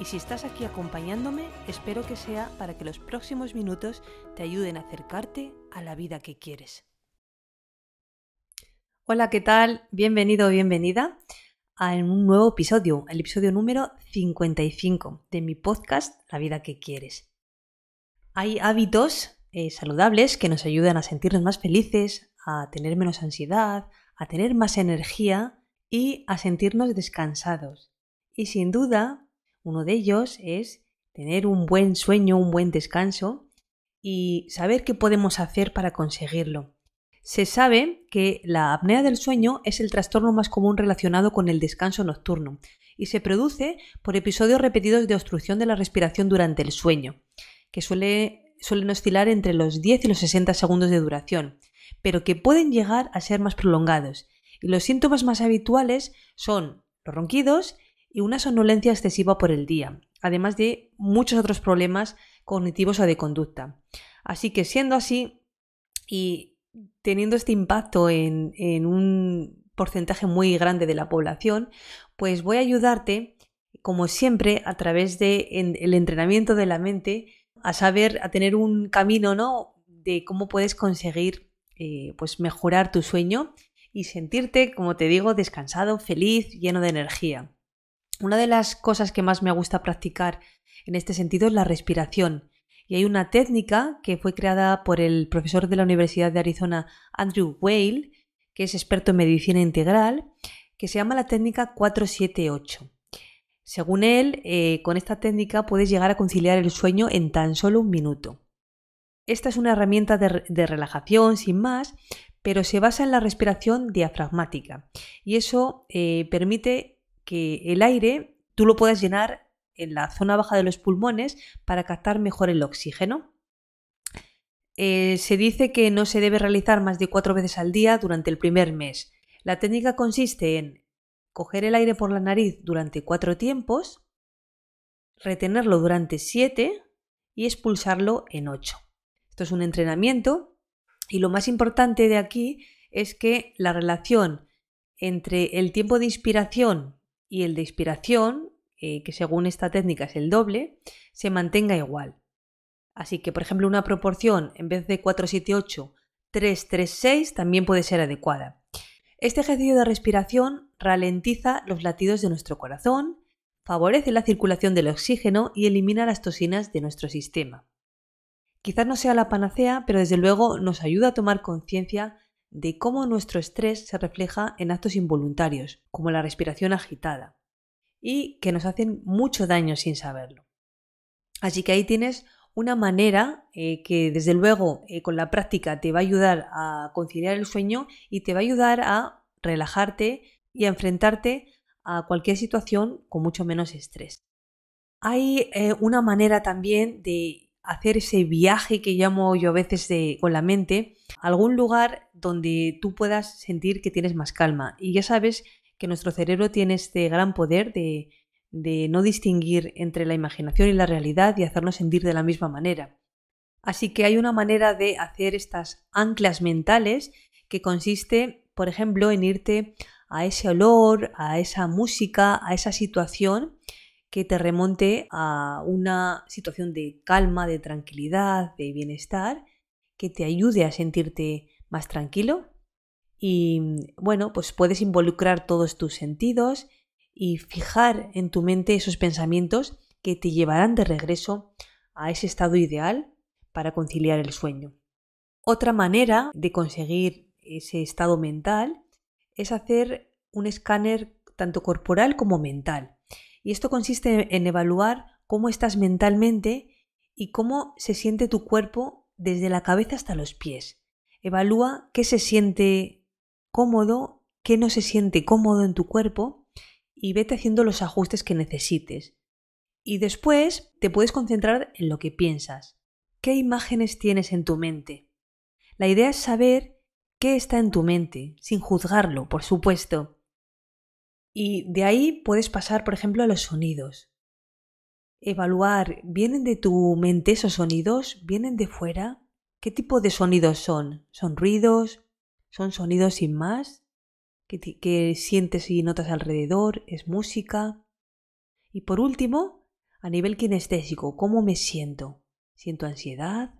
y si estás aquí acompañándome, espero que sea para que los próximos minutos te ayuden a acercarte a la vida que quieres. Hola, ¿qué tal? Bienvenido o bienvenida a un nuevo episodio, el episodio número 55 de mi podcast La vida que quieres. Hay hábitos eh, saludables que nos ayudan a sentirnos más felices, a tener menos ansiedad, a tener más energía y a sentirnos descansados. Y sin duda, uno de ellos es tener un buen sueño, un buen descanso y saber qué podemos hacer para conseguirlo. Se sabe que la apnea del sueño es el trastorno más común relacionado con el descanso nocturno y se produce por episodios repetidos de obstrucción de la respiración durante el sueño, que suele, suelen oscilar entre los 10 y los 60 segundos de duración, pero que pueden llegar a ser más prolongados. Y los síntomas más habituales son los ronquidos y una somnolencia excesiva por el día, además de muchos otros problemas cognitivos o de conducta. Así que siendo así y teniendo este impacto en, un porcentaje muy grande de la población, pues voy a ayudarte, como siempre, a través del el entrenamiento de la mente, a saber, a tener un camino, ¿no? De cómo puedes conseguir, eh, pues, mejorar tu sueño y sentirte, como te digo, descansado, feliz, lleno de energía. Una de las cosas que más me gusta practicar en este sentido es la respiración. Y hay una técnica que fue creada por el profesor de la Universidad de Arizona, Andrew Whale, que es experto en medicina integral, que se llama la técnica 478. Según él, eh, con esta técnica puedes llegar a conciliar el sueño en tan solo un minuto. Esta es una herramienta de relajación sin más, pero se basa en la respiración diafragmática y eso eh, permite que el aire tú lo puedas llenar en la zona baja de los pulmones para captar mejor el oxígeno. Eh, se dice que no se debe realizar más de cuatro veces al día durante el primer mes. La técnica consiste en coger el aire por la nariz durante cuatro tiempos, retenerlo durante siete y expulsarlo en ocho. Esto es un entrenamiento y lo más importante de aquí es que la relación entre el tiempo de inspiración y el de inspiración, eh, que según esta técnica es el doble, se mantenga igual. Así que, por ejemplo, una proporción en vez de 4, 7, 8, 3, 3, 6 también puede ser adecuada. Este ejercicio de respiración ralentiza los latidos de nuestro corazón, favorece la circulación del oxígeno y elimina las toxinas de nuestro sistema. Quizás no sea la panacea, pero desde luego nos ayuda a tomar conciencia de cómo nuestro estrés se refleja en actos involuntarios, como la respiración agitada, y que nos hacen mucho daño sin saberlo. Así que ahí tienes una manera eh, que desde luego eh, con la práctica te va a ayudar a conciliar el sueño y te va a ayudar a relajarte y a enfrentarte a cualquier situación con mucho menos estrés. Hay eh, una manera también de hacer ese viaje que llamo yo a veces de, con la mente, algún lugar donde tú puedas sentir que tienes más calma. Y ya sabes que nuestro cerebro tiene este gran poder de, de no distinguir entre la imaginación y la realidad y hacernos sentir de la misma manera. Así que hay una manera de hacer estas anclas mentales que consiste, por ejemplo, en irte a ese olor, a esa música, a esa situación que te remonte a una situación de calma, de tranquilidad, de bienestar, que te ayude a sentirte más tranquilo. Y bueno, pues puedes involucrar todos tus sentidos y fijar en tu mente esos pensamientos que te llevarán de regreso a ese estado ideal para conciliar el sueño. Otra manera de conseguir ese estado mental es hacer un escáner tanto corporal como mental. Y esto consiste en evaluar cómo estás mentalmente y cómo se siente tu cuerpo desde la cabeza hasta los pies. Evalúa qué se siente cómodo, qué no se siente cómodo en tu cuerpo y vete haciendo los ajustes que necesites. Y después te puedes concentrar en lo que piensas. ¿qué imágenes tienes en tu mente? La idea es saber qué está en tu mente, sin juzgarlo, por supuesto. Y de ahí puedes pasar, por ejemplo, a los sonidos. Evaluar, ¿vienen de tu mente esos sonidos? ¿Vienen de fuera? ¿Qué tipo de sonidos son? ¿Son ruidos? ¿Son sonidos sin más? ¿Qué, sientes y notas alrededor? ¿Es música? Y por último, a nivel kinestésico, ¿cómo me siento? ¿Siento ansiedad?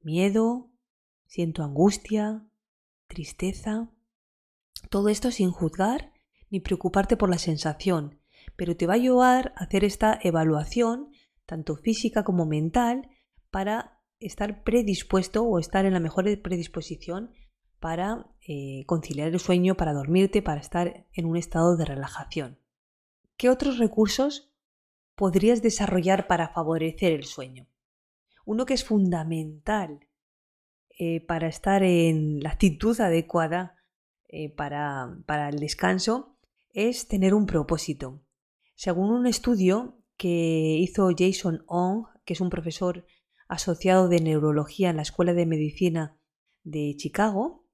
¿Miedo? ¿Siento angustia? ¿Tristeza? Todo esto sin juzgar ni preocuparte por la sensación, pero te va a ayudar a hacer esta evaluación, tanto física como mental, para estar predispuesto o estar en la mejor predisposición para eh, conciliar el sueño, para dormirte, para estar en un estado de relajación. ¿Qué otros recursos podrías desarrollar para favorecer el sueño? Uno que es fundamental eh, para estar en la actitud adecuada eh, para, para el descanso es tener un propósito. Según un estudio que hizo Jason Ong, que es un profesor asociado de neurología en la Escuela de Medicina de Chicago,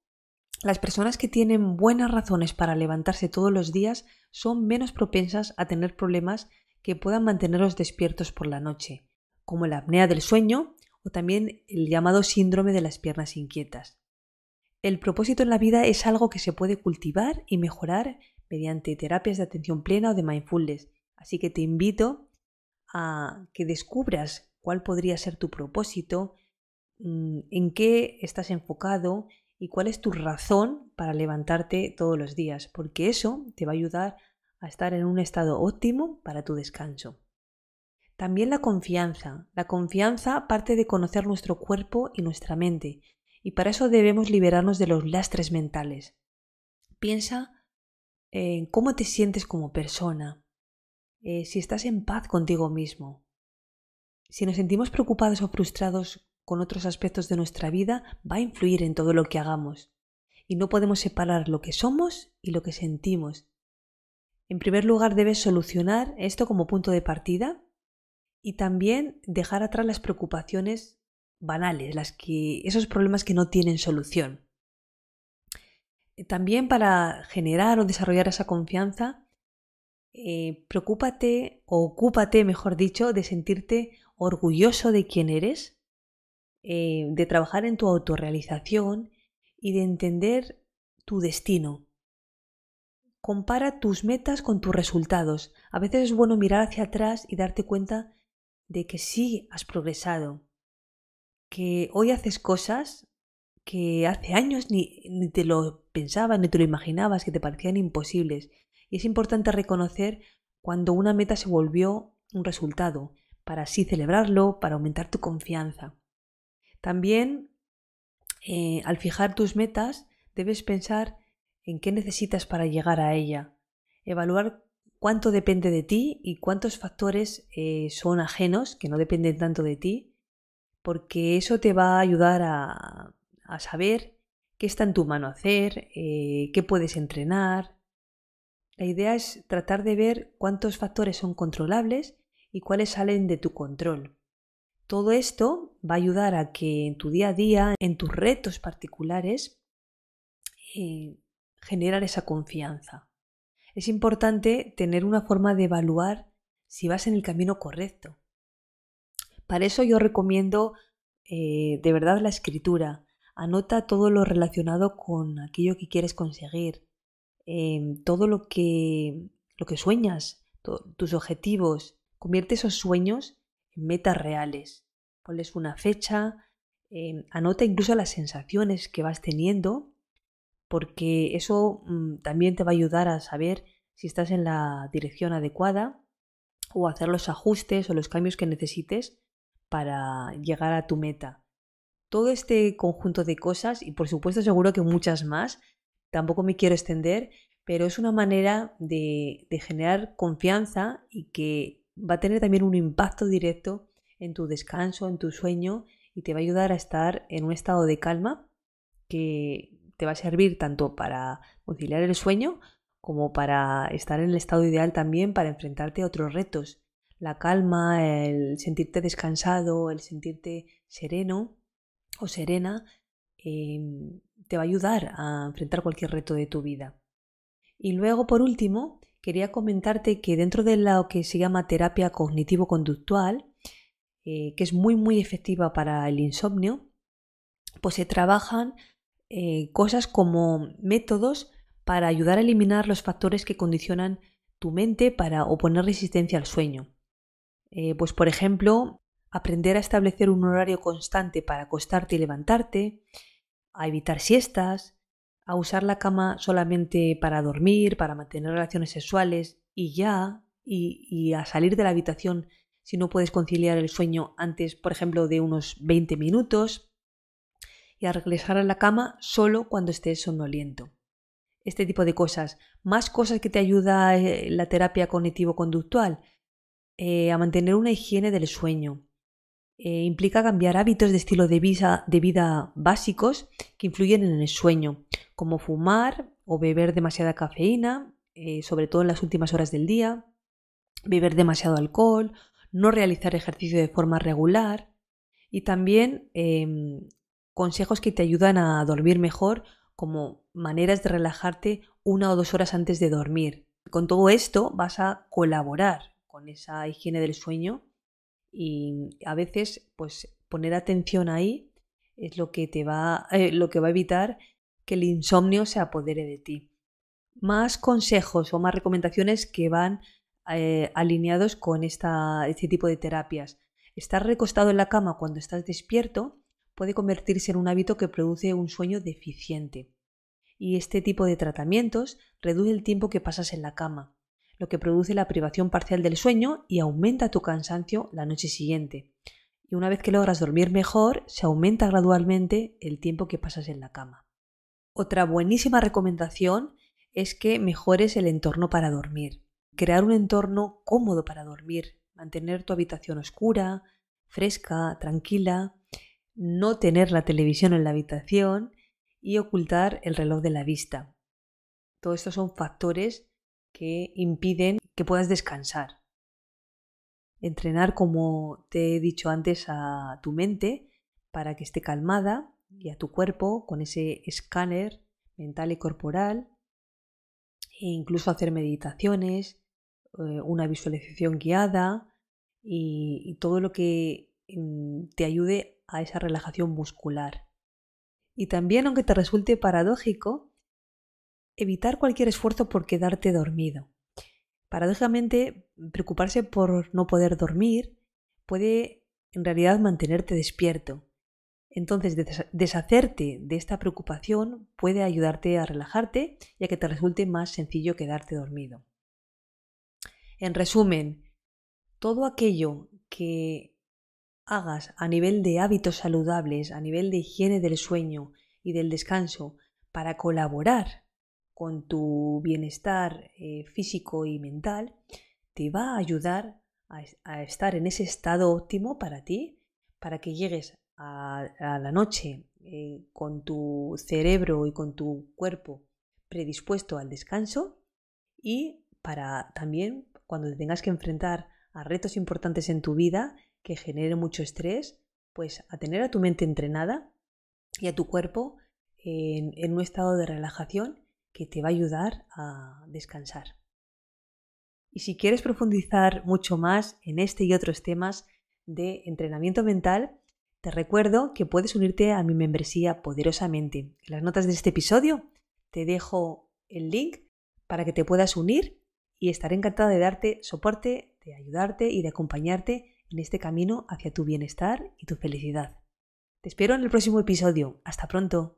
las personas que tienen buenas razones para levantarse todos los días son menos propensas a tener problemas que puedan mantenerlos despiertos por la noche, como la apnea del sueño o también el llamado síndrome de las piernas inquietas. El propósito en la vida es algo que se puede cultivar y mejorar mediante terapias de atención plena o de mindfulness, así que te invito a que descubras cuál podría ser tu propósito, mm, en qué estás enfocado y cuál es tu razón para levantarte todos los días, porque eso te va a ayudar a estar en un estado óptimo para tu descanso. También la confianza. La confianza parte de conocer nuestro cuerpo y nuestra mente, y para eso debemos liberarnos de los lastres mentales. Piensa en cómo te sientes como persona, eh, si estás en paz contigo mismo. Si nos sentimos preocupados o frustrados con otros aspectos de nuestra vida va a influir en todo lo que hagamos. Y no podemos separar lo que somos y lo que sentimos. En primer lugar, debes solucionar esto como punto de partida y también dejar atrás las preocupaciones banales, las que, esos problemas que no tienen solución. También para generar o desarrollar esa confianza, eh, preocúpate o ocúpate, mejor dicho, de sentirte orgulloso de quién eres eh, de trabajar en tu autorrealización y de entender tu destino. Compara tus metas con tus resultados. A veces es bueno mirar hacia atrás y darte cuenta de que sí has progresado, que hoy haces cosas que hace años ni, ni, te lo pensabas, ni te lo imaginabas, que te parecían imposibles. Y es importante reconocer cuando una meta se volvió un resultado, para así celebrarlo, para aumentar tu confianza. También, eh, al fijar tus metas, debes pensar en qué necesitas para llegar a ella, evaluar cuánto depende de ti y cuántos factores eh, son ajenos, que no dependen tanto de ti, porque eso te va a ayudar a, saber qué está en tu mano hacer, eh, qué puedes entrenar. La idea es tratar de ver cuántos factores son controlables y cuáles salen de tu control. Todo esto va a ayudar a que en tu día a día, en tus retos particulares, eh, generar esa confianza. Es importante tener una forma de evaluar si vas en el camino correcto. Para eso yo recomiendo eh, de verdad la escritura. Anota todo lo relacionado con aquello que quieres conseguir, em, todo lo que, lo que sueñas, tus objetivos. Convierte esos sueños metas reales. Ponles una fecha, eh, anota incluso las sensaciones que vas teniendo, porque eso mm, también te va a ayudar a saber si estás en la dirección adecuada o hacer los ajustes o los cambios que necesites para llegar a tu meta. Todo este conjunto de cosas, y por supuesto seguro que muchas más, tampoco me quiero extender, pero es una manera de, de generar confianza y que va a tener también un impacto directo en tu descanso, en tu sueño y te va a ayudar a estar en un estado de calma que te va a servir tanto para conciliar el sueño como para estar en el estado ideal también para enfrentarte a otros retos. La calma, el sentirte descansado, el sentirte sereno o serena, em, te va a ayudar a enfrentar cualquier reto de tu vida. Y luego, por último, quería comentarte que dentro de lo que se llama terapia cognitivo-conductual, eh, que es muy muy efectiva para el insomnio, pues se trabajan eh, cosas como métodos para ayudar a eliminar los factores que condicionan tu mente para oponer resistencia al sueño. Eh, pues por ejemplo, aprender a establecer un horario constante para acostarte y levantarte, a evitar siestas, a usar la cama solamente para dormir, para mantener relaciones sexuales y ya, y, a salir de la habitación si no puedes conciliar el sueño antes, por ejemplo, de unos 20 minutos, y a regresar a la cama solo cuando estés somnoliento. Este tipo de cosas. Más cosas que te ayuda eh, la terapia cognitivo-conductual. Eh, a mantener una higiene del sueño. Eh, implica cambiar hábitos de estilo de vida, básicos que influyen en el sueño, como fumar o beber demasiada cafeína, sobre todo en las últimas horas del día, beber demasiado alcohol, no realizar ejercicio de forma regular y también em, consejos que te ayudan a dormir mejor como maneras de relajarte una o dos horas antes de dormir. Con todo esto vas a colaborar con esa higiene del sueño y a veces pues poner atención ahí es lo que te va eh, lo que va a evitar que el insomnio se apodere de ti. Más consejos o más recomendaciones que van eh, alineados con esta, este tipo de terapias. Estar recostado en la cama cuando estás despierto puede convertirse en un hábito que produce un sueño deficiente. Y este tipo de tratamientos reduce el tiempo que pasas en la cama, lo que produce la privación parcial del sueño y aumenta tu cansancio la noche siguiente. Y una vez que logras dormir mejor, se aumenta gradualmente el tiempo que pasas en la cama. Otra buenísima recomendación es que mejores el entorno para dormir. Crear un entorno cómodo para dormir, mantener tu habitación oscura, fresca, tranquila, no tener la televisión en la habitación y ocultar el reloj de la vista. Todos estos son factores que impiden que puedas descansar. Entrenar, como te he dicho antes, a tu mente para que esté calmada y a tu cuerpo con ese escáner mental y corporal. E incluso hacer meditaciones, eh, una visualización guiada y todo lo que mm, te ayude a esa relajación muscular. Y también, aunque te resulte paradójico, evitar cualquier esfuerzo por quedarte dormido. Paradójicamente, preocuparse por no poder dormir puede en realidad mantenerte despierto. Entonces, deshacerte de esta preocupación puede ayudarte a relajarte y a que te resulte más sencillo quedarte dormido. En resumen, todo aquello que hagas a nivel de hábitos saludables, a nivel de higiene del sueño y del descanso para colaborar con tu bienestar eh, físico y mental, te va a ayudar a, estar en ese estado óptimo para ti, para que llegues a, la noche eh, con tu cerebro y con tu cuerpo predispuesto al descanso y para también cuando te tengas que enfrentar a retos importantes en tu vida que genere mucho estrés, pues a tener a tu mente entrenada y a tu cuerpo en, en un estado de relajación que te va a ayudar a descansar. Y si quieres profundizar mucho más en este y otros temas de entrenamiento mental, te recuerdo que puedes unirte a mi membresía poderosamente. En las notas de este episodio te dejo el link para que te puedas unir y estaré encantada de darte soporte, de ayudarte y de acompañarte en este camino hacia tu bienestar y tu felicidad. Te espero en el próximo episodio. Hasta pronto.